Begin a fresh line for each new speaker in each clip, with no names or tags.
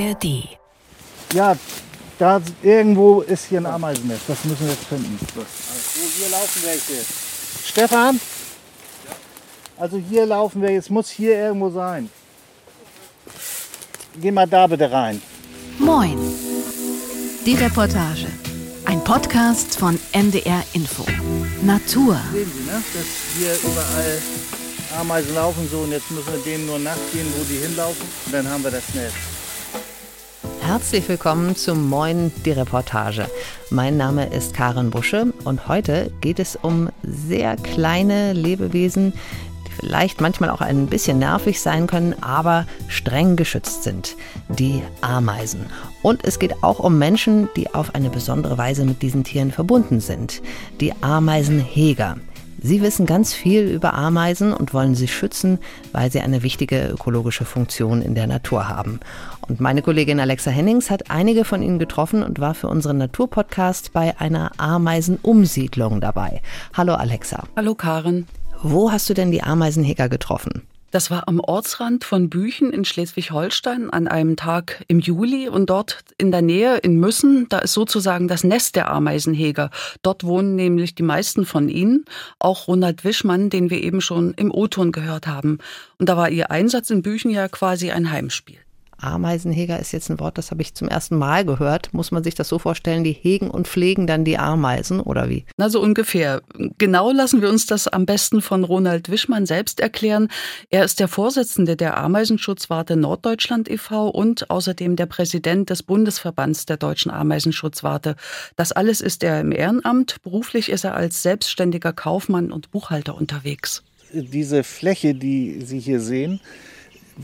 ARD.
Ja, da irgendwo ist hier ein Ameisennest. Das müssen wir jetzt finden. So, hier laufen welche. Stefan? Also hier laufen wir, jetzt muss hier irgendwo sein. Geh mal da bitte rein.
Moin. Die Reportage. Ein Podcast von NDR Info. Natur.
Sehen Sie, ne? dass hier überall Ameisen laufen so und jetzt müssen wir denen nur nachgehen, wo die hinlaufen und dann haben wir das Netz.
Herzlich willkommen zum Moin die Reportage. Mein Name ist Karen Busche und heute geht es um sehr kleine Lebewesen, die vielleicht manchmal auch ein bisschen nervig sein können, aber streng geschützt sind. Die Ameisen. Und es geht auch um Menschen, die auf eine besondere Weise mit diesen Tieren verbunden sind. Die Ameisenheger. Sie wissen ganz viel über Ameisen und wollen sie schützen, weil sie eine wichtige ökologische Funktion in der Natur haben. Und meine Kollegin Alexa Hennings hat einige von ihnen getroffen und war für unseren Naturpodcast bei einer Ameisenumsiedlung dabei. Hallo Alexa.
Hallo Karen.
Wo hast du denn die Ameisenheger getroffen?
Das war am Ortsrand von Büchen in Schleswig-Holstein an einem Tag im Juli und dort in der Nähe in Müssen, da ist sozusagen das Nest der Ameisenheger. Dort wohnen nämlich die meisten von ihnen, auch Ronald Wischmann, den wir eben schon im O-Ton gehört haben. Und da war ihr Einsatz in Büchen ja quasi ein Heimspiel.
Ameisenheger ist jetzt ein Wort, das habe ich zum ersten Mal gehört. Muss man sich das so vorstellen, die hegen und pflegen dann die Ameisen oder wie?
Na, so ungefähr. Genau lassen wir uns das am besten von Ronald Wischmann selbst erklären. Er ist der Vorsitzende der Ameisenschutzwarte Norddeutschland e.V. und außerdem der Präsident des Bundesverbands der deutschen Ameisenschutzwarte. Das alles ist er im Ehrenamt. Beruflich ist er als selbstständiger Kaufmann und Buchhalter unterwegs.
Diese Fläche, die Sie hier sehen,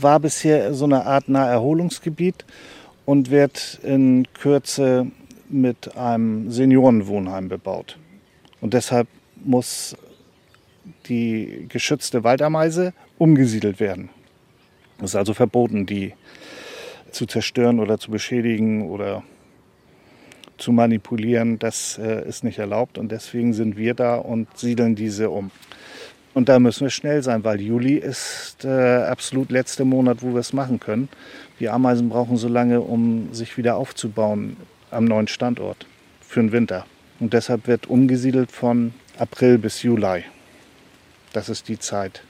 war bisher so eine Art Naherholungsgebiet und wird in Kürze mit einem Seniorenwohnheim bebaut. Und deshalb muss die geschützte Waldameise umgesiedelt werden. Es ist also verboten, die zu zerstören oder zu beschädigen oder zu manipulieren. Das äh, ist nicht erlaubt und deswegen sind wir da und siedeln diese um. Und da müssen wir schnell sein, weil Juli ist der äh, absolut letzte Monat, wo wir es machen können. Die Ameisen brauchen so lange, um sich wieder aufzubauen am neuen Standort für den Winter. Und deshalb wird umgesiedelt von April bis Juli. Das ist die Zeit,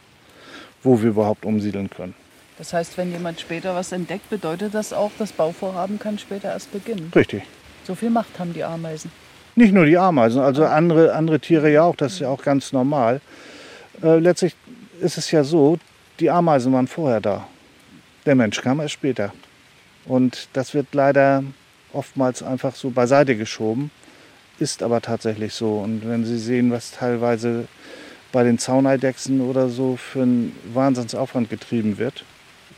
wo wir überhaupt umsiedeln können.
Das heißt, wenn jemand später was entdeckt, bedeutet das auch, das Bauvorhaben kann später erst beginnen.
Richtig.
So viel Macht haben die Ameisen.
Nicht nur die Ameisen, also andere, andere Tiere ja auch, das ist ja auch ganz normal. Äh, letztlich ist es ja so, die Ameisen waren vorher da. Der Mensch kam erst später. Und das wird leider oftmals einfach so beiseite geschoben, ist aber tatsächlich so. Und wenn Sie sehen, was teilweise bei den Zauneidechsen oder so für einen Wahnsinnsaufwand getrieben wird,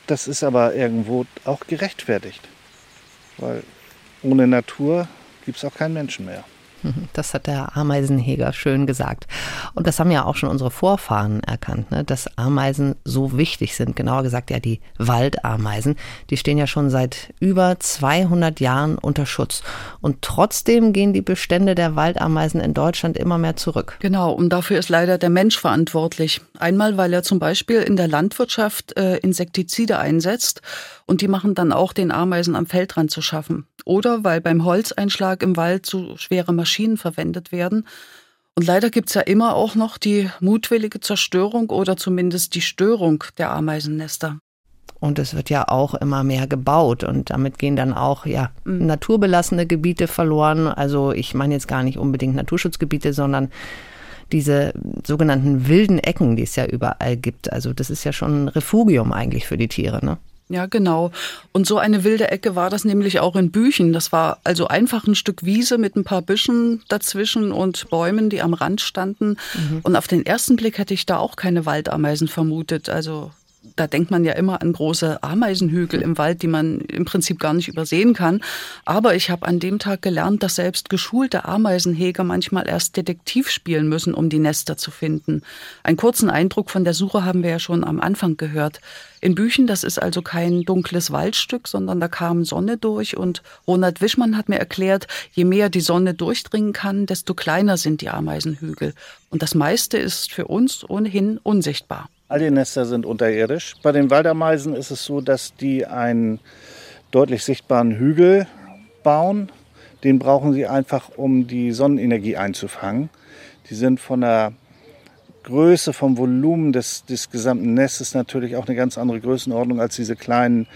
das ist aber irgendwo auch gerechtfertigt. Weil ohne Natur gibt es auch keinen Menschen mehr.
Das hat der Ameisenheger schön gesagt. Und das haben ja auch schon unsere Vorfahren erkannt, ne? dass Ameisen so wichtig sind. Genauer gesagt ja die Waldameisen. Die stehen ja schon seit über 200 Jahren unter Schutz. Und trotzdem gehen die Bestände der Waldameisen in Deutschland immer mehr zurück.
Genau, und dafür ist leider der Mensch verantwortlich. Einmal, weil er zum Beispiel in der Landwirtschaft äh, Insektizide einsetzt und die machen dann auch den Ameisen am Feldrand zu schaffen. Oder weil beim Holzeinschlag im Wald zu schwere Maschinen verwendet werden. Und leider gibt's ja immer auch noch die mutwillige Zerstörung oder zumindest die Störung der Ameisennester.
Und es wird ja auch immer mehr gebaut und damit gehen dann auch ja mhm. naturbelassene Gebiete verloren. Also ich meine jetzt gar nicht unbedingt Naturschutzgebiete, sondern diese sogenannten wilden Ecken, die es ja überall gibt. Also das ist ja schon ein Refugium eigentlich für die Tiere, ne?
Ja, genau. Und so eine wilde Ecke war das nämlich auch in Büchen. Das war also einfach ein Stück Wiese mit ein paar Büschen dazwischen und Bäumen, die am Rand standen. Mhm. Und auf den ersten Blick hätte ich da auch keine Waldameisen vermutet. Also da denkt man ja immer an große Ameisenhügel im Wald, die man im Prinzip gar nicht übersehen kann. Aber ich habe an dem Tag gelernt, dass selbst geschulte Ameisenheger manchmal erst Detektiv spielen müssen, um die Nester zu finden. Einen kurzen Eindruck von der Suche haben wir ja schon am Anfang gehört. In Büchen, das ist also kein dunkles Waldstück, sondern da kam Sonne durch und Ronald Wischmann hat mir erklärt, je mehr die Sonne durchdringen kann, desto kleiner sind die Ameisenhügel. Und das meiste ist für uns ohnehin unsichtbar.
All die Nester sind unterirdisch. Bei den Waldameisen ist es so, dass die ein deutlich sichtbaren Hügel bauen. Den brauchen sie einfach, um die Sonnenenergie einzufangen. Die sind von der Größe, vom Volumen des, des gesamten Nestes natürlich auch eine ganz andere Größenordnung als diese kleinen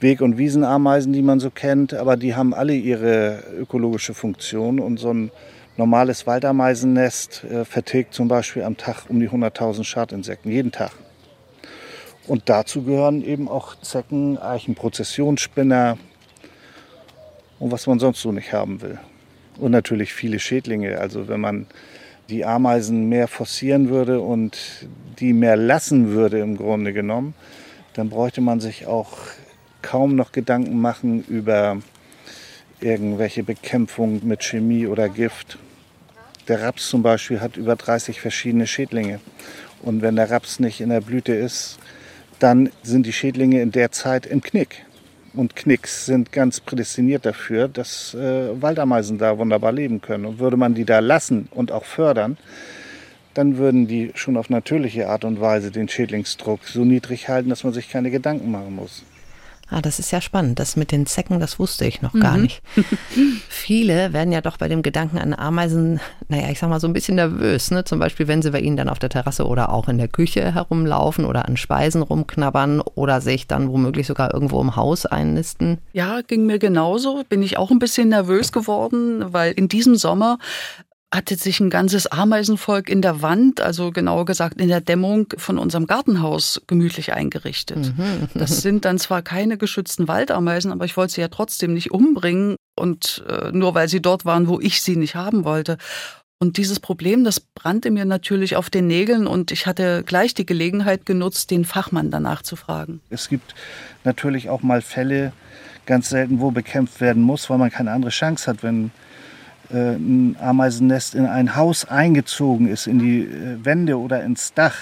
Weg- und Wiesenameisen, die man so kennt. Aber die haben alle ihre ökologische Funktion und so ein normales Waldameisennest äh, vertilgt zum Beispiel am Tag um die 100.000 Schadinsekten, jeden Tag. Und dazu gehören eben auch Zecken, Eichen, Prozessionsspinner und was man sonst so nicht haben will. Und natürlich viele Schädlinge. Also wenn man die Ameisen mehr forcieren würde und die mehr lassen würde im Grunde genommen, dann bräuchte man sich auch kaum noch Gedanken machen über irgendwelche Bekämpfung mit Chemie oder Gift. Der Raps zum Beispiel hat über 30 verschiedene Schädlinge. Und wenn der Raps nicht in der Blüte ist, dann sind die Schädlinge in der Zeit im Knick. Und Knicks sind ganz prädestiniert dafür, dass äh, Waldameisen da wunderbar leben können. Und würde man die da lassen und auch fördern, dann würden die schon auf natürliche Art und Weise den Schädlingsdruck so niedrig halten, dass man sich keine Gedanken machen muss.
Ah, das ist ja spannend. Das mit den Zecken, das wusste ich noch gar mhm. nicht. Viele werden ja doch bei dem Gedanken an Ameisen, naja, ich sag mal so ein bisschen nervös. Ne? Zum Beispiel, wenn sie bei ihnen dann auf der Terrasse oder auch in der Küche herumlaufen oder an Speisen rumknabbern oder sich dann womöglich sogar irgendwo im Haus einnisten.
Ja, ging mir genauso. Bin ich auch ein bisschen nervös geworden, weil in diesem Sommer hatte sich ein ganzes Ameisenvolk in der Wand, also genauer gesagt in der Dämmung von unserem Gartenhaus gemütlich eingerichtet. Mhm. Das sind dann zwar keine geschützten Waldameisen, aber ich wollte sie ja trotzdem nicht umbringen und äh, nur weil sie dort waren, wo ich sie nicht haben wollte. Und dieses Problem, das brannte mir natürlich auf den Nägeln und ich hatte gleich die Gelegenheit genutzt, den Fachmann danach zu fragen.
Es gibt natürlich auch mal Fälle, ganz selten, wo bekämpft werden muss, weil man keine andere Chance hat, wenn äh, ein Ameisennest in ein Haus eingezogen ist, in die äh, Wände oder ins Dach,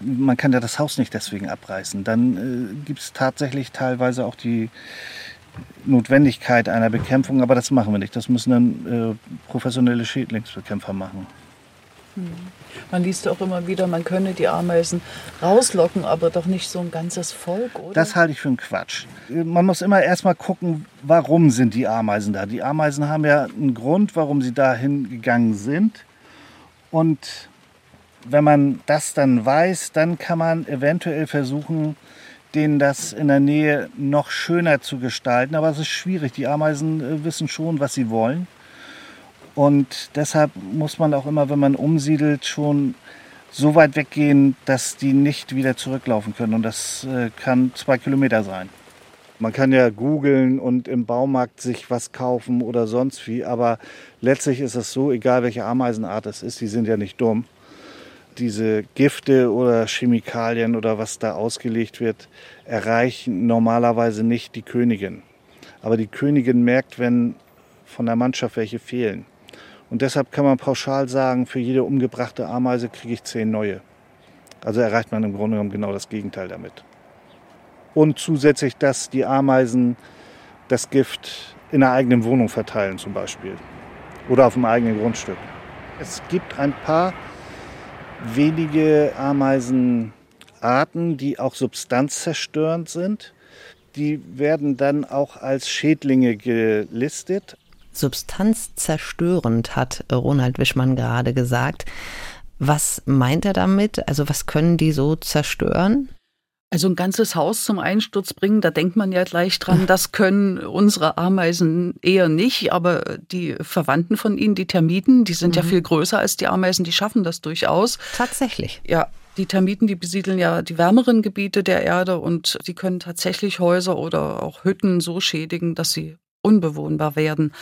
man kann ja das Haus nicht deswegen abreißen. Dann äh, gibt es tatsächlich teilweise auch die Notwendigkeit einer Bekämpfung, aber das machen wir nicht. Das müssen dann äh, professionelle Schädlingsbekämpfer machen.
Hm. Man liest auch immer wieder, man könne die Ameisen rauslocken, aber doch nicht so ein ganzes Volk, oder?
Das halte ich für einen Quatsch. Man muss immer erstmal gucken, warum sind die Ameisen da. Die Ameisen haben ja einen Grund, warum sie dahin gegangen sind. Und wenn man das dann weiß, dann kann man eventuell versuchen, denen das in der Nähe noch schöner zu gestalten. Aber es ist schwierig. Die Ameisen äh, wissen schon, was sie wollen. Und deshalb muss man auch immer, wenn man umsiedelt, schon so weit weggehen, dass die nicht wieder zurücklaufen können. Und das äh, kann zwei Kilometer sein. Man kann ja googeln und im Baumarkt sich was kaufen oder sonst wie, aber letztlich ist es so, egal welche Ameisenart es ist, die sind ja nicht dumm. Diese Gifte oder Chemikalien oder was da ausgelegt wird, erreichen normalerweise nicht die Königin. Aber die Königin merkt, wenn von der Mannschaft welche fehlen. Und deshalb kann man pauschal sagen, für jede umgebrachte Ameise kriege ich zehn neue. Also erreicht man im Grunde genommen genau das Gegenteil damit. Und zusätzlich, dass die Ameisen das Gift in der eigenen Wohnung verteilen zum Beispiel. Oder auf dem eigenen Grundstück. Es gibt ein paar wenige Ameisenarten, die auch substanzzerstörend sind. Die werden dann auch als Schädlinge gelistet,
substanzzerstörend, hat Ronald Wischmann gerade gesagt. Was meint er damit? Also was können die so zerstören?
Also ein ganzes Haus zum Einsturz bringen, da denkt man ja gleich dran, das können unsere Ameisen eher nicht, aber die Verwandten von ihnen, die Termiten, die sind mhm. ja viel größer als die Ameisen, die schaffen das durchaus.
Tatsächlich.
Ja, die Termiten, die besiedeln ja die wärmeren Gebiete der Erde und sie können tatsächlich Häuser oder auch Hütten so schädigen, dass sie unbewohnbar werden.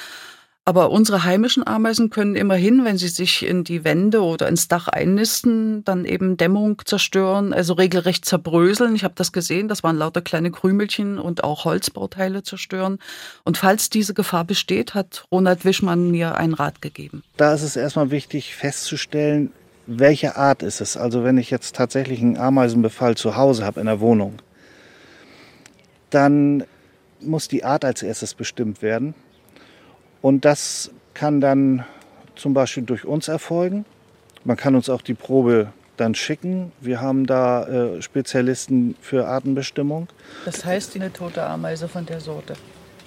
Aber unsere heimischen Ameisen können immerhin, wenn sie sich in die Wände oder ins Dach einnisten, dann eben Dämmung zerstören, also regelrecht zerbröseln. Ich habe das gesehen, das waren lauter kleine Krümelchen und auch Holzbauteile zerstören. Und falls diese Gefahr besteht, hat Ronald Wischmann mir einen Rat gegeben.
Da ist es erstmal wichtig festzustellen, welche Art ist es. Also wenn ich jetzt tatsächlich einen Ameisenbefall zu Hause habe in der Wohnung, dann muss die Art als erstes bestimmt werden. Und das kann dann zum Beispiel durch uns erfolgen. Man kann uns auch die Probe dann schicken. Wir haben da äh, Spezialisten für Artenbestimmung.
Das heißt, eine tote Ameise von der Sorte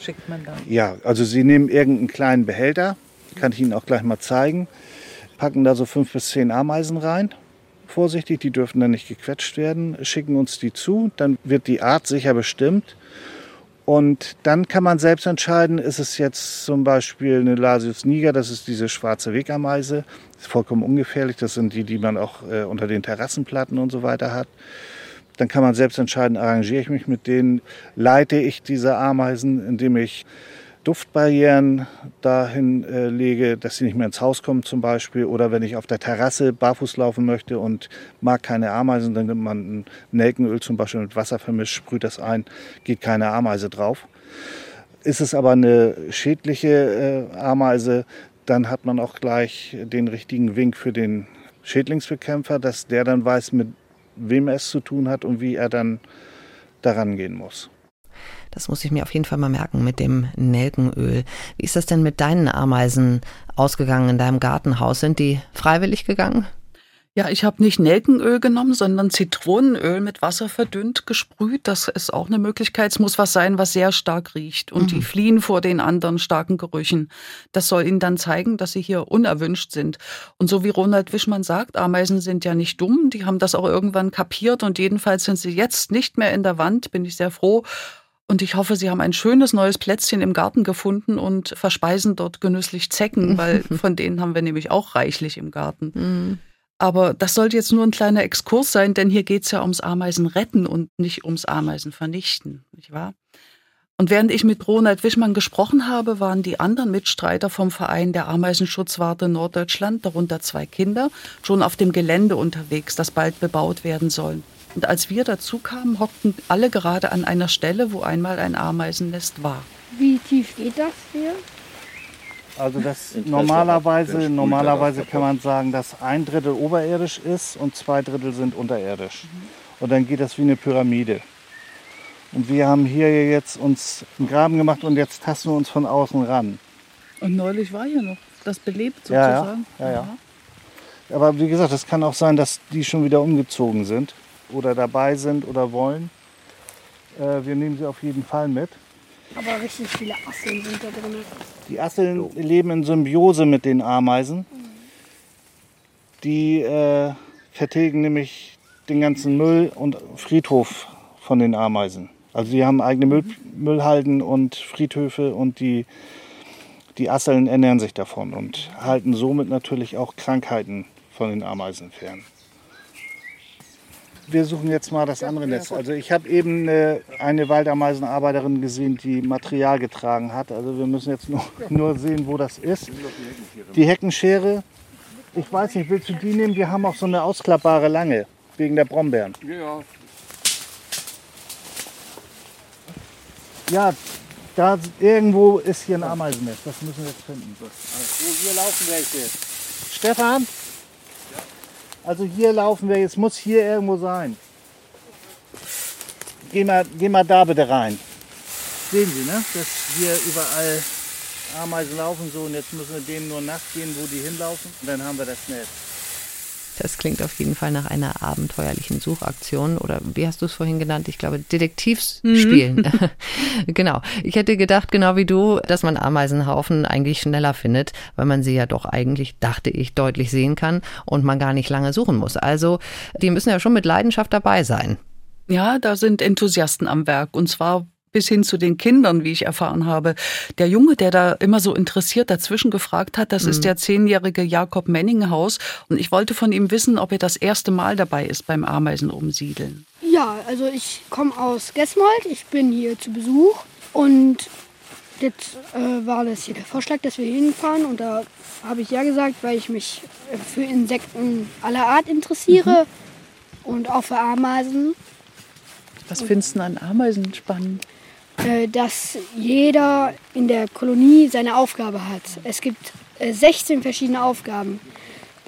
schickt man dann?
Ja, also Sie nehmen irgendeinen kleinen Behälter, kann ich Ihnen auch gleich mal zeigen, packen da so fünf bis zehn Ameisen rein. Vorsichtig, die dürfen dann nicht gequetscht werden, schicken uns die zu, dann wird die Art sicher bestimmt. Und dann kann man selbst entscheiden, ist es jetzt zum Beispiel eine Lasius niger, das ist diese schwarze Wegameise, ist vollkommen ungefährlich, das sind die, die man auch äh, unter den Terrassenplatten und so weiter hat. Dann kann man selbst entscheiden, arrangiere ich mich mit denen, leite ich diese Ameisen, indem ich Duftbarrieren dahin äh, lege, dass sie nicht mehr ins Haus kommen zum Beispiel. Oder wenn ich auf der Terrasse barfuß laufen möchte und mag keine Ameisen, dann nimmt man ein Nelkenöl zum Beispiel mit Wasser vermischt, sprüht das ein, geht keine Ameise drauf. Ist es aber eine schädliche äh, Ameise, dann hat man auch gleich den richtigen Wink für den Schädlingsbekämpfer, dass der dann weiß, mit wem er es zu tun hat und wie er dann daran gehen muss.
Das muss ich mir auf jeden Fall mal merken mit dem Nelkenöl. Wie ist das denn mit deinen Ameisen ausgegangen in deinem Gartenhaus? Sind die freiwillig gegangen?
Ja, ich habe nicht Nelkenöl genommen, sondern Zitronenöl mit Wasser verdünnt gesprüht. Das ist auch eine Möglichkeit. Es muss was sein, was sehr stark riecht. Und mhm. die fliehen vor den anderen starken Gerüchen. Das soll ihnen dann zeigen, dass sie hier unerwünscht sind. Und so wie Ronald Wischmann sagt, Ameisen sind ja nicht dumm. Die haben das auch irgendwann kapiert. Und jedenfalls sind sie jetzt nicht mehr in der Wand. Bin ich sehr froh. Und ich hoffe, Sie haben ein schönes neues Plätzchen im Garten gefunden und verspeisen dort genüsslich Zecken, weil von denen haben wir nämlich auch reichlich im Garten. Mhm. Aber das sollte jetzt nur ein kleiner Exkurs sein, denn hier geht es ja ums Ameisen retten und nicht ums Ameisen vernichten, nicht wahr? Und während ich mit Ronald Wischmann gesprochen habe, waren die anderen Mitstreiter vom Verein der Ameisenschutzwarte Norddeutschland, darunter zwei Kinder, schon auf dem Gelände unterwegs, das bald bebaut werden soll. Und als wir dazu kamen, hockten alle gerade an einer Stelle, wo einmal ein Ameisennest war.
Wie tief geht das hier?
Also das normalerweise, normalerweise kann man sagen, dass ein Drittel oberirdisch ist und zwei Drittel sind unterirdisch. Und dann geht das wie eine Pyramide. Und wir haben hier jetzt uns einen Graben gemacht und jetzt tasten wir uns von außen ran.
Und neulich war hier noch das belebt sozusagen.
Ja, ja, ja, ja. Aber wie gesagt, es kann auch sein, dass die schon wieder umgezogen sind oder dabei sind oder wollen. Äh, wir nehmen sie auf jeden Fall mit.
Aber richtig viele Asseln sind da drin.
Die Asseln leben in Symbiose mit den Ameisen. Die äh, vertilgen nämlich den ganzen Müll und Friedhof von den Ameisen. Also die haben eigene Müll, Müllhalden und Friedhöfe und die, die Asseln ernähren sich davon und halten somit natürlich auch Krankheiten von den Ameisen fern wir suchen jetzt mal das andere Netz. Also ich habe eben eine, eine Waldameisenarbeiterin gesehen, die Material getragen hat. Also wir müssen jetzt nur, nur sehen, wo das ist. Die Heckenschere, ich weiß nicht, willst du die nehmen? Wir haben auch so eine ausklappbare Lange, wegen der Brombeeren. Ja. Ja, da irgendwo ist hier ein Ameisennest. Das müssen wir jetzt finden. Also, hier laufen welche. Stefan, also hier laufen wir, jetzt muss hier irgendwo sein. Geh mal, geh mal da bitte rein. Sehen Sie, ne? dass hier überall Ameisen laufen so und jetzt müssen wir denen nur nachgehen, wo die hinlaufen und dann haben wir das Netz.
Das klingt auf jeden Fall nach einer abenteuerlichen Suchaktion oder wie hast du es vorhin genannt? Ich glaube, Detektivspielen. Mhm. genau. Ich hätte gedacht, genau wie du, dass man Ameisenhaufen eigentlich schneller findet, weil man sie ja doch eigentlich, dachte ich, deutlich sehen kann und man gar nicht lange suchen muss. Also, die müssen ja schon mit Leidenschaft dabei sein.
Ja, da sind Enthusiasten am Werk und zwar bis hin zu den Kindern, wie ich erfahren habe. Der Junge, der da immer so interessiert dazwischen gefragt hat, das mhm. ist der zehnjährige Jakob Menninghaus. Und ich wollte von ihm wissen, ob er das erste Mal dabei ist beim Ameisenumsiedeln.
Ja, also ich komme aus Gesmold, ich bin hier zu Besuch und jetzt äh, war das hier der Vorschlag, dass wir hinfahren und da habe ich ja gesagt, weil ich mich für Insekten aller Art interessiere mhm. und auch für Ameisen.
Was findest du an Ameisen spannend?
Äh, dass jeder in der Kolonie seine Aufgabe hat. Es gibt 16 äh, verschiedene Aufgaben.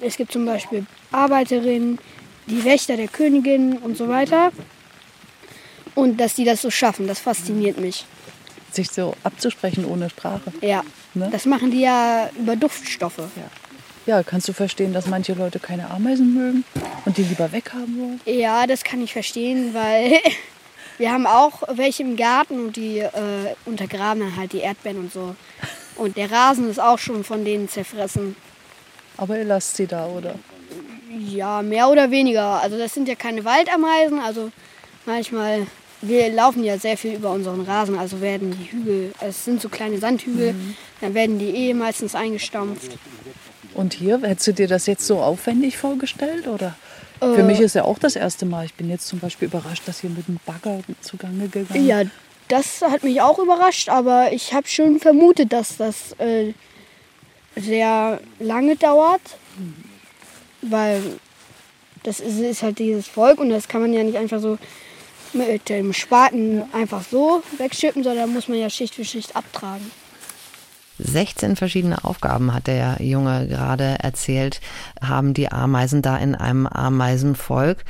Es gibt zum Beispiel Arbeiterinnen, die Wächter der Königin und so weiter. Und dass die das so schaffen, das fasziniert mich.
Sich so abzusprechen ohne Sprache.
Ja, ne? das machen die ja über Duftstoffe. Ja.
Ja, kannst du verstehen, dass manche Leute keine Ameisen mögen und die lieber weghaben wollen?
Ja, das kann ich verstehen, weil wir haben auch welche im Garten und die äh, untergraben dann halt die Erdbeeren und so. Und der Rasen ist auch schon von denen zerfressen.
Aber ihr lasst sie da, oder?
Ja, mehr oder weniger. Also das sind ja keine Waldameisen, also manchmal, wir laufen ja sehr viel über unseren Rasen, also werden die Hügel, also es sind so kleine Sandhügel, mhm. dann werden die eh meistens eingestampft.
Und hier, hättest du dir das jetzt so aufwendig vorgestellt, oder? Äh, Für mich ist ja auch das erste Mal. Ich bin jetzt zum Beispiel überrascht, dass hier mit dem Bagger zugange gegangen ist.
Ja, das hat mich auch überrascht, aber ich habe schon vermutet, dass das äh, sehr lange dauert, weil das ist, ist, halt dieses Volk und das kann man ja nicht einfach so mit dem Spaten einfach so wegschippen, sondern muss man ja Schicht für Schicht abtragen.
16 verschiedene Aufgaben hat der Junge gerade erzählt, haben die Ameisen da in einem Ameisenvolk.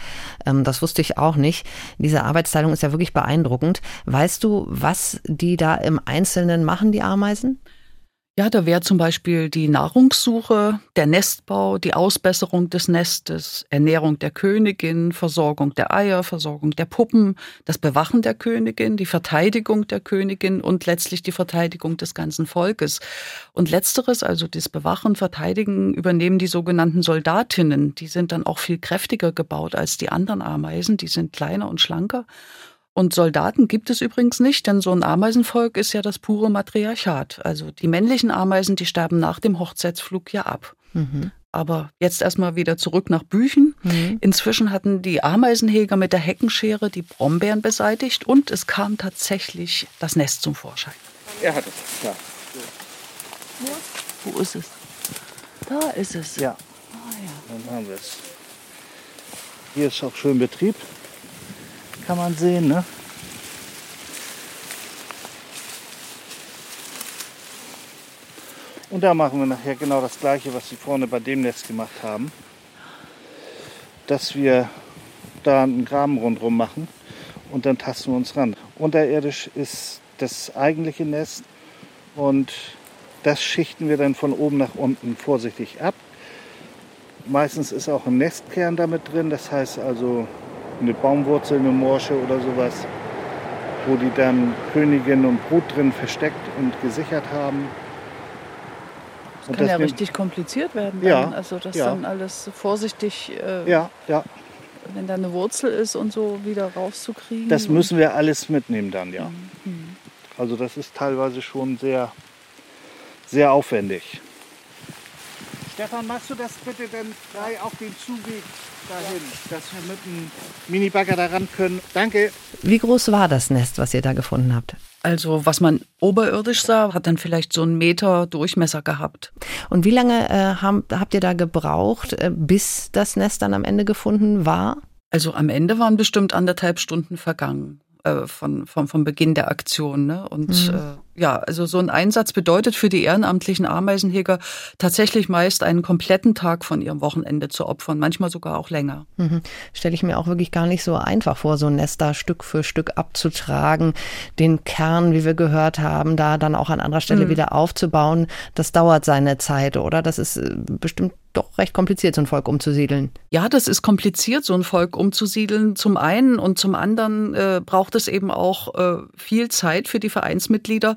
Ähm, das wusste ich auch nicht. Diese Arbeitsteilung ist ja wirklich beeindruckend. Weißt du, was die da im Einzelnen machen, die Ameisen?
Ja, da wäre zum Beispiel die Nahrungssuche, der Nestbau, die Ausbesserung des Nestes, Ernährung der Königin, Versorgung der Eier, Versorgung der Puppen, das Bewachen der Königin, die Verteidigung der Königin und letztlich die Verteidigung des ganzen Volkes. Und letzteres, also das Bewachen, Verteidigen, übernehmen die sogenannten Soldatinnen. Die sind dann auch viel kräftiger gebaut als die anderen Ameisen. Die sind kleiner und schlanker. Und Soldaten gibt es übrigens nicht, denn so ein Ameisenvolk ist ja das pure Matriarchat. Also die männlichen Ameisen, die sterben nach dem Hochzeitsflug ja ab. Mhm. Aber jetzt erstmal wieder zurück nach Büchen. Mhm. Inzwischen hatten die Ameisenhäger mit der Heckenschere die Brombeeren beseitigt und es kam tatsächlich das Nest zum Vorschein.
Er hat es, ja.
Wo ist es? Da ist es.
Ja.
Ah, ja.
Dann haben wir es. Hier ist auch schön Betrieb kann man sehen. Ne? Und da machen wir nachher genau das gleiche, was sie vorne bei dem Nest gemacht haben. Dass wir da einen Graben rundherum machen und dann tasten wir uns ran. Unterirdisch ist das eigentliche Nest und das schichten wir dann von oben nach unten vorsichtig ab. Meistens ist auch ein Nestkern damit drin, das heißt also eine Baumwurzel, eine Morsche oder sowas, wo die dann Königin und Brut drin versteckt und gesichert haben.
Das und kann das ja richtig kompliziert werden. Dann. Ja, also das ja. dann alles vorsichtig,
äh, ja, ja.
wenn da eine Wurzel ist und so wieder rauszukriegen.
Das müssen wir alles mitnehmen dann, ja. Mhm. Also das ist teilweise schon sehr, sehr aufwendig. Stefan, machst du das bitte denn frei auf den Zugweg dahin, dass wir mit dem Minibagger da ran können? Danke.
Wie groß war das Nest, was ihr da gefunden habt?
Also was man oberirdisch sah, hat dann vielleicht so einen Meter Durchmesser gehabt.
Und wie lange äh, haben, habt ihr da gebraucht, äh, bis das Nest dann am Ende gefunden war?
Also am Ende waren bestimmt anderthalb Stunden vergangen äh, von, von, vom Beginn der Aktion. Ne? Und mhm. Ja, also so ein Einsatz bedeutet für die ehrenamtlichen Ameisenjäger tatsächlich meist einen kompletten Tag von ihrem Wochenende zu opfern, manchmal sogar auch länger.
Mhm. Stelle ich mir auch wirklich gar nicht so einfach vor, so ein Nest da Stück für Stück abzutragen, den Kern, wie wir gehört haben, da dann auch an anderer Stelle mhm. wieder aufzubauen. Das dauert seine Zeit, oder? Das ist äh, bestimmt doch recht kompliziert, so ein Volk umzusiedeln.
Ja, das ist kompliziert, so ein Volk umzusiedeln. Zum einen und zum anderen äh, braucht es eben auch äh, viel Zeit für die Vereinsmitglieder,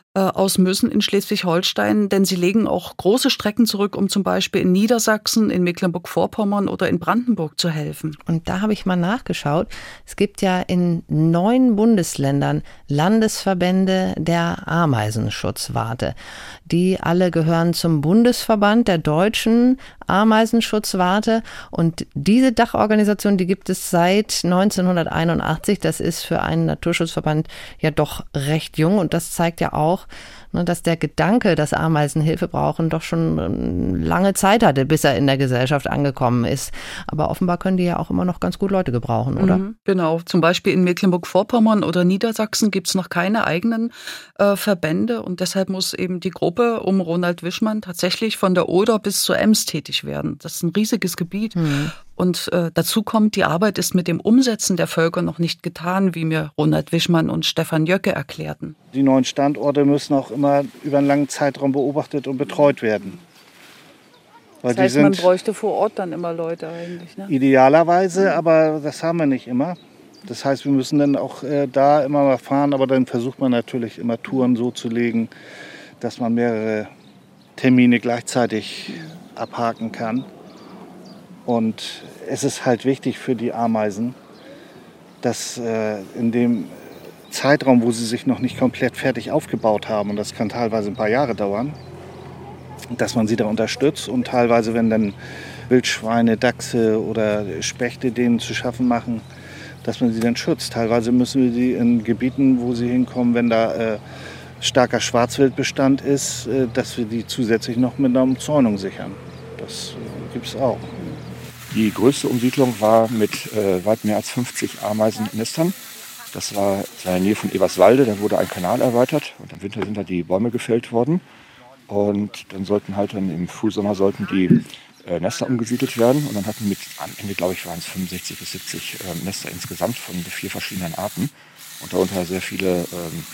aus Müssen in Schleswig-Holstein, denn sie legen auch große Strecken zurück, um zum Beispiel in Niedersachsen, in Mecklenburg-Vorpommern oder in Brandenburg zu helfen.
Und da habe ich mal nachgeschaut. Es gibt ja in neun Bundesländern Landesverbände der Ameisenschutzwarte. Die alle gehören zum Bundesverband der deutschen Ameisenschutzwarte. Und diese Dachorganisation, die gibt es seit 1981. Das ist für einen Naturschutzverband ja doch recht jung. Und das zeigt ja auch, ne, dass der Gedanke, dass Ameisen Hilfe brauchen, doch schon ähm, lange Zeit hatte, bis er in der Gesellschaft angekommen ist. Aber offenbar können die ja auch immer noch ganz gut Leute gebrauchen, oder? Mhm,
genau. Zum Beispiel in Mecklenburg-Vorpommern oder Niedersachsen gibt es noch keine eigenen äh, Verbände und deshalb muss eben die Gruppe um Ronald Wischmann tatsächlich von der Oder bis zur Ems tätig werden. Das ist ein riesiges Gebiet. Mhm. Und äh, dazu kommt, die Arbeit ist mit dem Umsetzen der Völker noch nicht getan, wie mir Ronald Wischmann und Stefan Jöcke erklärten.
Die neuen Standorte müssen auch immer über einen langen Zeitraum beobachtet und betreut werden. Weil
Das heißt,
die
man bräuchte vor Ort dann immer Leute eigentlich. Ne?
idealerweise, aber das haben wir nicht immer. Das heißt, wir müssen dann auch äh, da immer mal fahren, aber dann versucht man natürlich immer Touren so zu legen, dass man mehrere Termine gleichzeitig abhaken kann. Und es ist halt wichtig für die Ameisen, dass äh, in dem Zeitraum, wo sie sich noch nicht komplett fertig aufgebaut haben, und das kann teilweise ein paar Jahre dauern, dass man sie da unterstützt und teilweise, wenn dann Wildschweine, Dachse oder Spechte denen zu schaffen machen, dass man sie dann schützt. Teilweise müssen wir sie in Gebieten, wo sie hinkommen, wenn da äh, starker Schwarzwildbestand ist, äh, dass wir die zusätzlich noch mit einer Umzäunung sichern. Das äh, gibt es auch.
Die größte Umsiedlung war mit äh, weit mehr als 50 Ameisennestern. Das war in der Nähe von Eberswalde, da wurde ein Kanal erweitert und im Winter sind da die Bäume gefällt worden. Und dann sollten halt dann im Frühsommer sollten die äh, Nester umgesiedelt werden. Und dann hatten mit am Ende, glaube ich, waren es 65 bis 70 ähm, Nester insgesamt von vier verschiedenen Arten. Und darunter sehr viele ähm,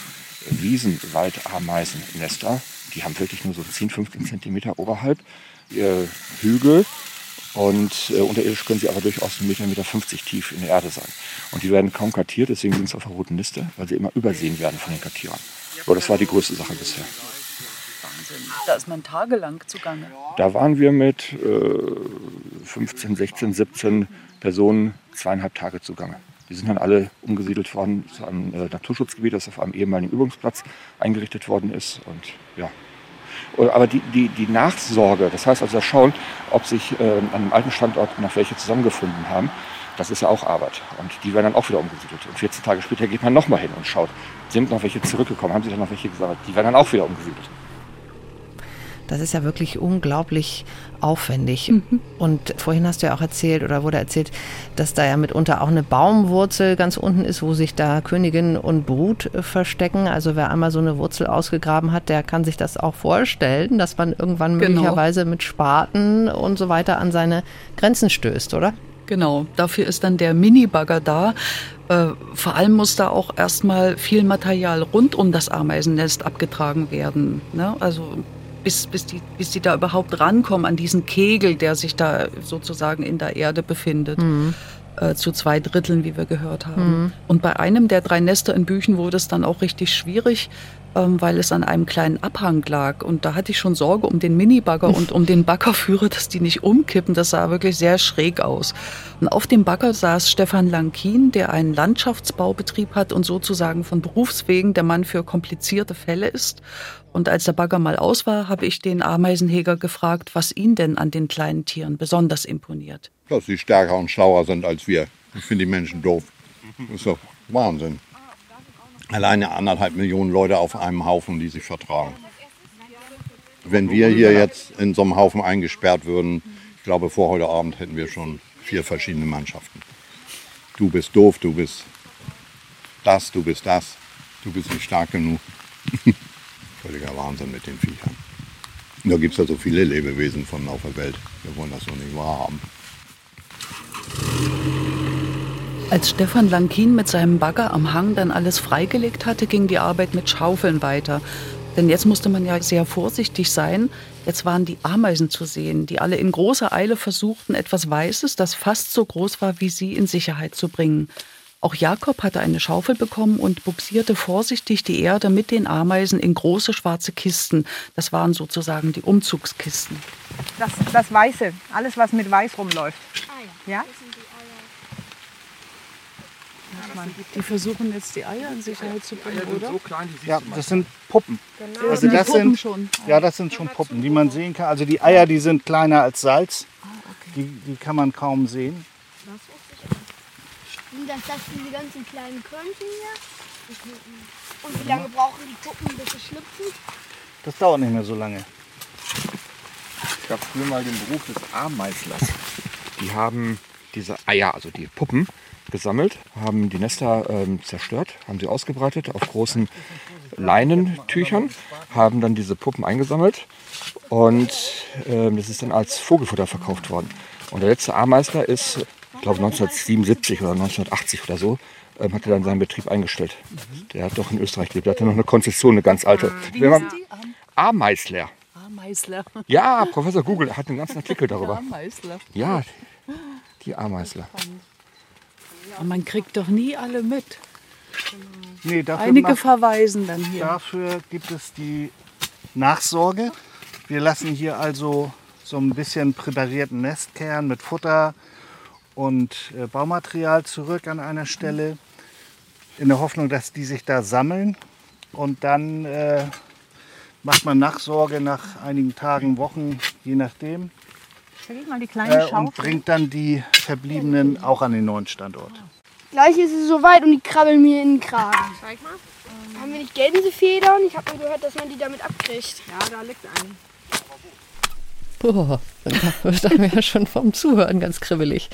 Wiesenwaldameisennester. Die haben wirklich nur so 10, 15 Zentimeter oberhalb ihr Hügel. Und äh, unterirdisch können sie aber durchaus 1,50 Meter, Meter 50 tief in der Erde sein. Und die werden kaum kartiert, deswegen sind sie auf der roten Liste, weil sie immer übersehen werden von den Kartierern. Aber das war die größte Sache bisher.
Da ist man tagelang zugange.
Da waren wir mit äh, 15, 16, 17 Personen zweieinhalb Tage zugange. Die sind dann alle umgesiedelt worden zu einem äh, Naturschutzgebiet, das auf einem ehemaligen Übungsplatz eingerichtet worden ist. Und ja. Aber die, die, die Nachsorge, das heißt also das Schauen, ob sich äh, an einem alten Standort noch welche zusammengefunden haben, das ist ja auch Arbeit. Und die werden dann auch wieder umgesiedelt. Und 14 Tage später geht man nochmal hin und schaut, sind noch welche zurückgekommen, haben sich dann noch welche gesammelt. Die werden dann auch wieder umgesiedelt.
Das ist ja wirklich unglaublich aufwendig. Und vorhin hast du ja auch erzählt oder wurde erzählt, dass da ja mitunter auch eine Baumwurzel ganz unten ist, wo sich da Königin und Brut äh, verstecken. Also wer einmal so eine Wurzel ausgegraben hat, der kann sich das auch vorstellen, dass man irgendwann
Genau.
möglicherweise mit Spaten und so weiter an seine Grenzen stößt, oder?
Genau, dafür ist dann der Mini-Bagger da. Äh, vor allem muss da auch erstmal viel Material rund um das Ameisennest abgetragen werden. Ne? Also bis, bis, die, bis die da überhaupt rankommen an diesen Kegel, der sich da sozusagen in der Erde befindet. Äh, zu zwei Dritteln, wie wir gehört haben. Und bei einem der drei Nester in Büchen wurde es dann auch richtig schwierig, ähm, weil es an einem kleinen Abhang lag. Und da hatte ich schon Sorge um den Minibagger und um den Baggerführer, dass die nicht umkippen. Das sah wirklich sehr schräg aus. Und auf dem Bagger saß Stefan Lankin, der einen Landschaftsbaubetrieb hat und sozusagen von Berufswegen der Mann für komplizierte Fälle ist. Und als der Bagger mal aus war, habe ich den Ameisenheger gefragt, was ihn denn an den kleinen Tieren besonders imponiert.
dass sie stärker und schlauer sind als wir. Ich finde die Menschen doof. Das ist doch Wahnsinn. Alleine anderthalb Millionen Leute auf einem Haufen, die sich vertragen. Wenn wir hier jetzt in so einem Haufen eingesperrt würden, ich glaube, vor heute Abend hätten wir schon vier verschiedene Mannschaften. Du bist doof, du bist das, du bist das, du bist nicht stark genug. Völliger Wahnsinn mit den Viechern. Da gibt es ja so viele Lebewesen von auf der Welt. Wir wollen das so nicht wahrhaben.
Als Stefan Lankin mit seinem Bagger am Hang dann alles freigelegt hatte, ging die Arbeit mit Schaufeln weiter. Denn jetzt musste man ja sehr vorsichtig sein. Jetzt waren die Ameisen zu sehen, die alle in großer Eile versuchten, etwas Weißes, das fast so groß war wie sie, in Sicherheit zu bringen. Auch Jakob hatte eine Schaufel bekommen und buxierte vorsichtig die Erde mit den Ameisen in große schwarze Kisten. Das waren sozusagen die Umzugskisten.
Das, das Weiße, alles was mit Weiß rumläuft. Ja?
Die versuchen jetzt die Eier in Sicherheit zu bringen, oder?
Ja, das sind Puppen. Also
sind die
das
Puppen
sind
schon?
Ja, das sind schon Puppen, die man sehen kann. Also die Eier, die sind kleiner als Salz. Die, die kann man kaum sehen.
Sind das, diese ganzen kleinen Körnchen hier? Und wie lange brauchen die Puppen, bis sie schlüpfen?
Das dauert nicht mehr so lange.
Es gab früher mal den Beruf des Ameislers. Die haben diese Eier, also die Puppen, gesammelt, haben die Nester ähm, zerstört, haben sie ausgebreitet auf großen Leinentüchern, haben dann diese Puppen eingesammelt und ähm, das ist dann als Vogelfutter verkauft worden. Und der letzte Ameisler ist, ich glaube 1977 oder 1980 oder so, ähm, hat er dann seinen Betrieb eingestellt. Der hat doch in Österreich gelebt, der hatte noch eine Konzession, eine ganz alte. Wie heißt die? Ameisler.
Ameisler.
Ja, Professor Google hat einen ganzen Artikel darüber.
Ameisler.
Ja, die Ameisler.
Aber man kriegt doch nie alle mit.
Nee, dafür
Einige
macht-
verweisen dann hier.
Dafür gibt es die Nachsorge. Wir lassen hier also so ein bisschen präparierten Nestkern mit Futter und äh, Baumaterial zurück an einer Stelle, in der Hoffnung, dass die sich da sammeln. Und dann äh, macht man Nachsorge nach einigen Tagen, Wochen, je nachdem,
Vergeht mal die kleinen
äh, und bringt dann die Verbliebenen auch an den neuen Standort.
Gleich ist es soweit und die krabbeln mir in den Kragen. Zeig mal. Haben wir nicht Gänsefedern? Ich habe nur gehört, dass man die damit abkriegt.
Ja, da liegt eine.
Boah, wird einem ja schon vom Zuhören ganz kribbelig.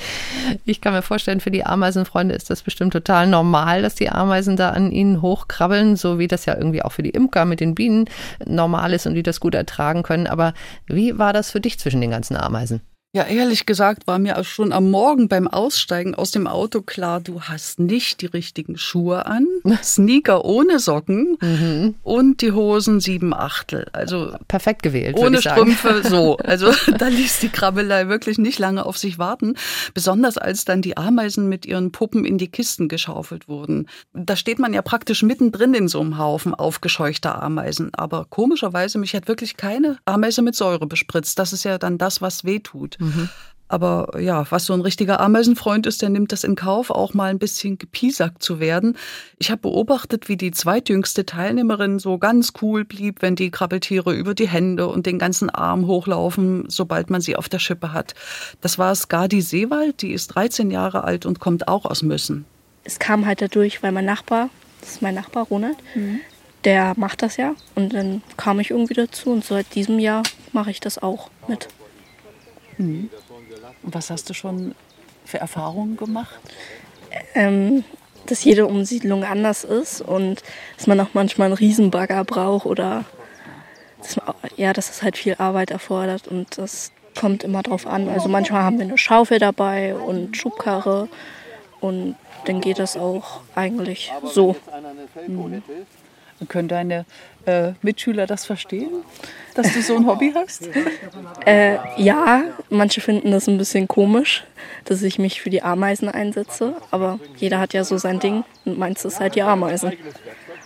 Ich kann mir vorstellen, für die Ameisenfreunde ist das bestimmt total normal, dass die Ameisen da an ihnen hochkrabbeln, so wie das ja irgendwie auch für die Imker mit den Bienen normal ist und die das gut ertragen können. Aber wie war das für dich zwischen den ganzen Ameisen?
Ja, ehrlich gesagt war mir auch schon am Morgen beim Aussteigen aus dem Auto klar, du hast nicht die richtigen Schuhe an, Sneaker ohne Socken und die Hosen sieben Achtel. Also
Perfekt gewählt,
ohne. Strümpfe so. Also da ließ die Krabbelei wirklich nicht lange auf sich warten. Besonders als dann die Ameisen mit ihren Puppen in die Kisten geschaufelt wurden. Da steht man ja praktisch mittendrin in so einem Haufen aufgescheuchter Ameisen. Aber komischerweise, mich hat wirklich keine Ameise mit Säure bespritzt. Das ist ja dann das, was weh tut. Aber ja, was so ein richtiger Ameisenfreund ist, der nimmt das in Kauf, auch mal ein bisschen gepiesackt zu werden. Ich habe beobachtet, wie die zweitjüngste Teilnehmerin so ganz cool blieb, wenn die Krabbeltiere über die Hände und den ganzen Arm hochlaufen, sobald man sie auf der Schippe hat. Das war Skadi Seewald, die ist 13 Jahre alt und kommt auch aus Müssen.
es kam halt dadurch, weil mein Nachbar, das ist mein Nachbar Ronald, der macht das ja. Und dann kam ich irgendwie dazu und seit diesem Jahr mache ich das auch mit.
Und was hast du schon für Erfahrungen gemacht?
Ähm, dass jede Umsiedlung anders ist und dass man auch manchmal einen Riesenbagger braucht oder dass man, ja, dass es halt viel Arbeit erfordert und das kommt immer drauf an. Also manchmal haben wir eine Schaufel dabei und Schubkarre und dann geht das auch eigentlich so.
Und können deine äh, Mitschüler das verstehen, dass du so ein Hobby hast?
Äh, ja, manche finden das ein bisschen komisch, dass ich mich für die Ameisen einsetze. Aber jeder hat ja so sein Ding und meins ist halt die Ameisen.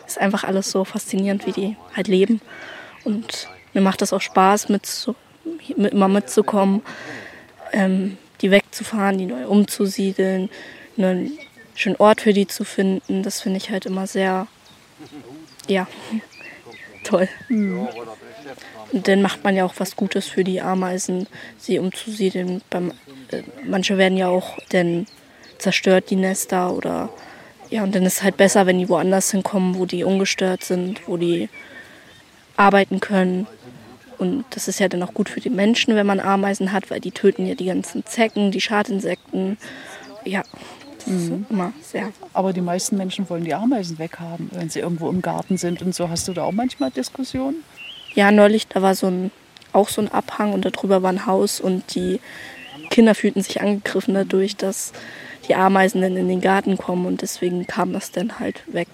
Ist einfach alles so faszinierend, wie die halt leben. Und mir macht das auch Spaß, mit, mit immer mitzukommen, ähm, die wegzufahren, die neu umzusiedeln, einen schönen Ort für die zu finden. Das finde ich halt immer sehr, ja, toll. Und dann macht man ja auch was Gutes für die Ameisen, sie umzusiedeln. Beim, äh, manche werden ja auch dann zerstört, die Nester oder ja, und dann ist es halt besser, wenn die woanders hinkommen, wo die ungestört sind, wo die arbeiten können. Und das ist ja dann auch gut für die Menschen, wenn man Ameisen hat, weil die töten ja die ganzen Zecken, die Schadinsekten. Ja, ist immer sehr
Aber die meisten Menschen wollen die Ameisen weghaben, wenn sie irgendwo im Garten sind und so. Hast du da auch manchmal Diskussionen?
Ja, neulich, da war so ein, auch so ein Abhang und darüber war ein Haus und die Kinder fühlten sich angegriffen dadurch, dass die Ameisen dann in den Garten kommen und deswegen kam das dann halt weg.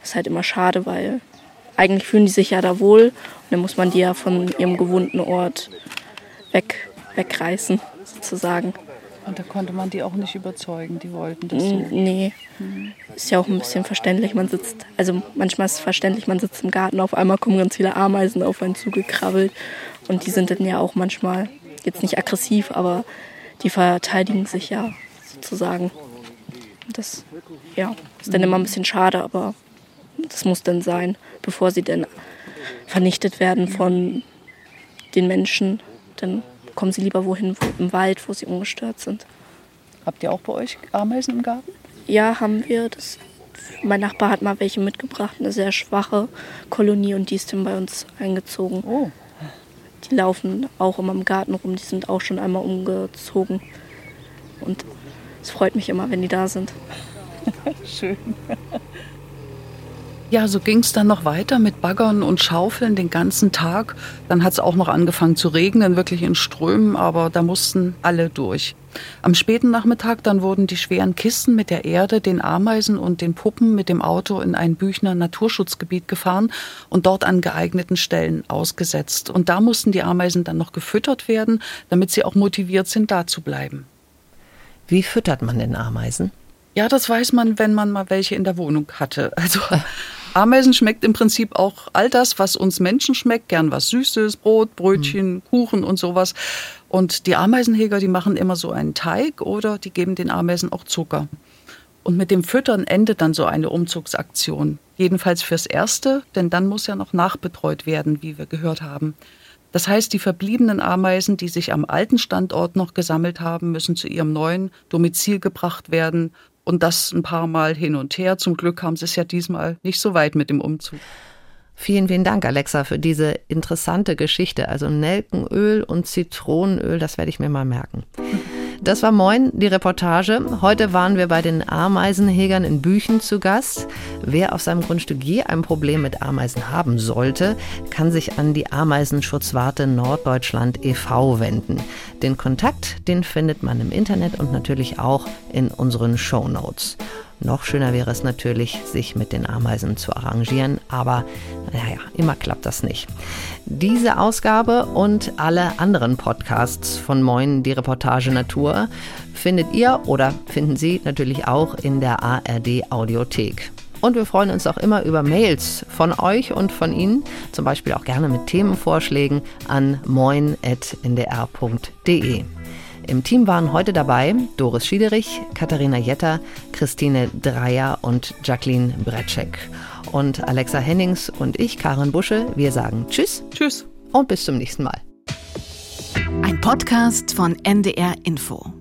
Das ist halt immer schade, weil eigentlich fühlen die sich ja da wohl und dann muss man die ja von ihrem gewohnten Ort weg, wegreißen, sozusagen.
Und da konnte man die auch nicht überzeugen, die wollten das so.
Nee, ist ja auch ein bisschen verständlich. Man sitzt, also manchmal ist es verständlich, man sitzt im Garten, auf einmal kommen ganz viele Ameisen auf einen zugekrabbelt. Und die sind dann ja auch manchmal, jetzt nicht aggressiv, aber die verteidigen sich ja sozusagen. Das ja, ist dann immer ein bisschen schade, aber das muss dann sein, bevor sie dann vernichtet werden von den Menschen. Dann kommen sie lieber wohin, wo, im Wald, wo sie ungestört sind.
Habt ihr auch bei euch Ameisen im Garten?
Ja, haben wir. Das, mein Nachbar hat mal welche mitgebracht, eine sehr schwache Kolonie und die ist dann bei uns eingezogen.
Oh.
Die laufen auch immer im Garten rum, die sind auch schon einmal umgezogen. Und es freut mich immer, wenn die da sind.
Schön. Ja, so ging es dann noch weiter mit Baggern und Schaufeln den ganzen Tag. Dann hat es auch noch angefangen zu regnen, wirklich in Strömen, aber da mussten alle durch. Am späten Nachmittag dann wurden die schweren Kisten mit der Erde, den Ameisen und den Puppen mit dem Auto in ein Büchner Naturschutzgebiet gefahren und dort an geeigneten Stellen ausgesetzt. Und da mussten die Ameisen dann noch gefüttert werden, damit sie auch motiviert sind, da zu bleiben.
Wie füttert man denn Ameisen?
Ja, das weiß man, wenn man mal welche in der Wohnung hatte. Also Ameisen schmeckt im Prinzip auch all das, was uns Menschen schmeckt, gern was Süßes, Brot, Brötchen, mhm. Kuchen und sowas. Und die Ameisenheger, die machen immer so einen Teig oder die geben den Ameisen auch Zucker. Und mit dem Füttern endet dann so eine Umzugsaktion. Jedenfalls fürs Erste, denn dann muss ja noch nachbetreut werden, wie wir gehört haben. Das heißt, die verbliebenen Ameisen, die sich am alten Standort noch gesammelt haben, müssen zu ihrem neuen Domizil gebracht werden und das ein paar Mal hin und her. Zum Glück haben sie es ja diesmal nicht so weit mit dem Umzug.
Vielen, vielen Dank, Alexa, für diese interessante Geschichte. Also Nelkenöl und Zitronenöl, das werde ich mir mal merken. Das war Moin, die Reportage. Heute waren wir bei den Ameisenhegern in Büchen zu Gast. Wer auf seinem Grundstück je ein Problem mit Ameisen haben sollte, kann sich an die Ameisenschutzwarte Norddeutschland e.V. wenden. Den Kontakt, den findet man im Internet und natürlich auch in unseren Show Notes. Noch schöner wäre es natürlich, sich mit den Ameisen zu arrangieren, aber naja, immer klappt das nicht. Diese Ausgabe und alle anderen Podcasts von Moin, die Reportage Natur, findet ihr oder finden Sie natürlich auch in der ARD Audiothek. Und wir freuen uns auch immer über Mails von euch und von Ihnen, zum Beispiel auch gerne mit Themenvorschlägen an moin.ndr.de. Im Team waren heute dabei Doris Schiederich, Katharina Jetter, Christine Dreier und Jacqueline Bretschek. Und Alexa Hennings und ich, Karin Busche, wir sagen Tschüss.
Tschüss.
Und bis zum nächsten Mal.
Ein Podcast von NDR Info.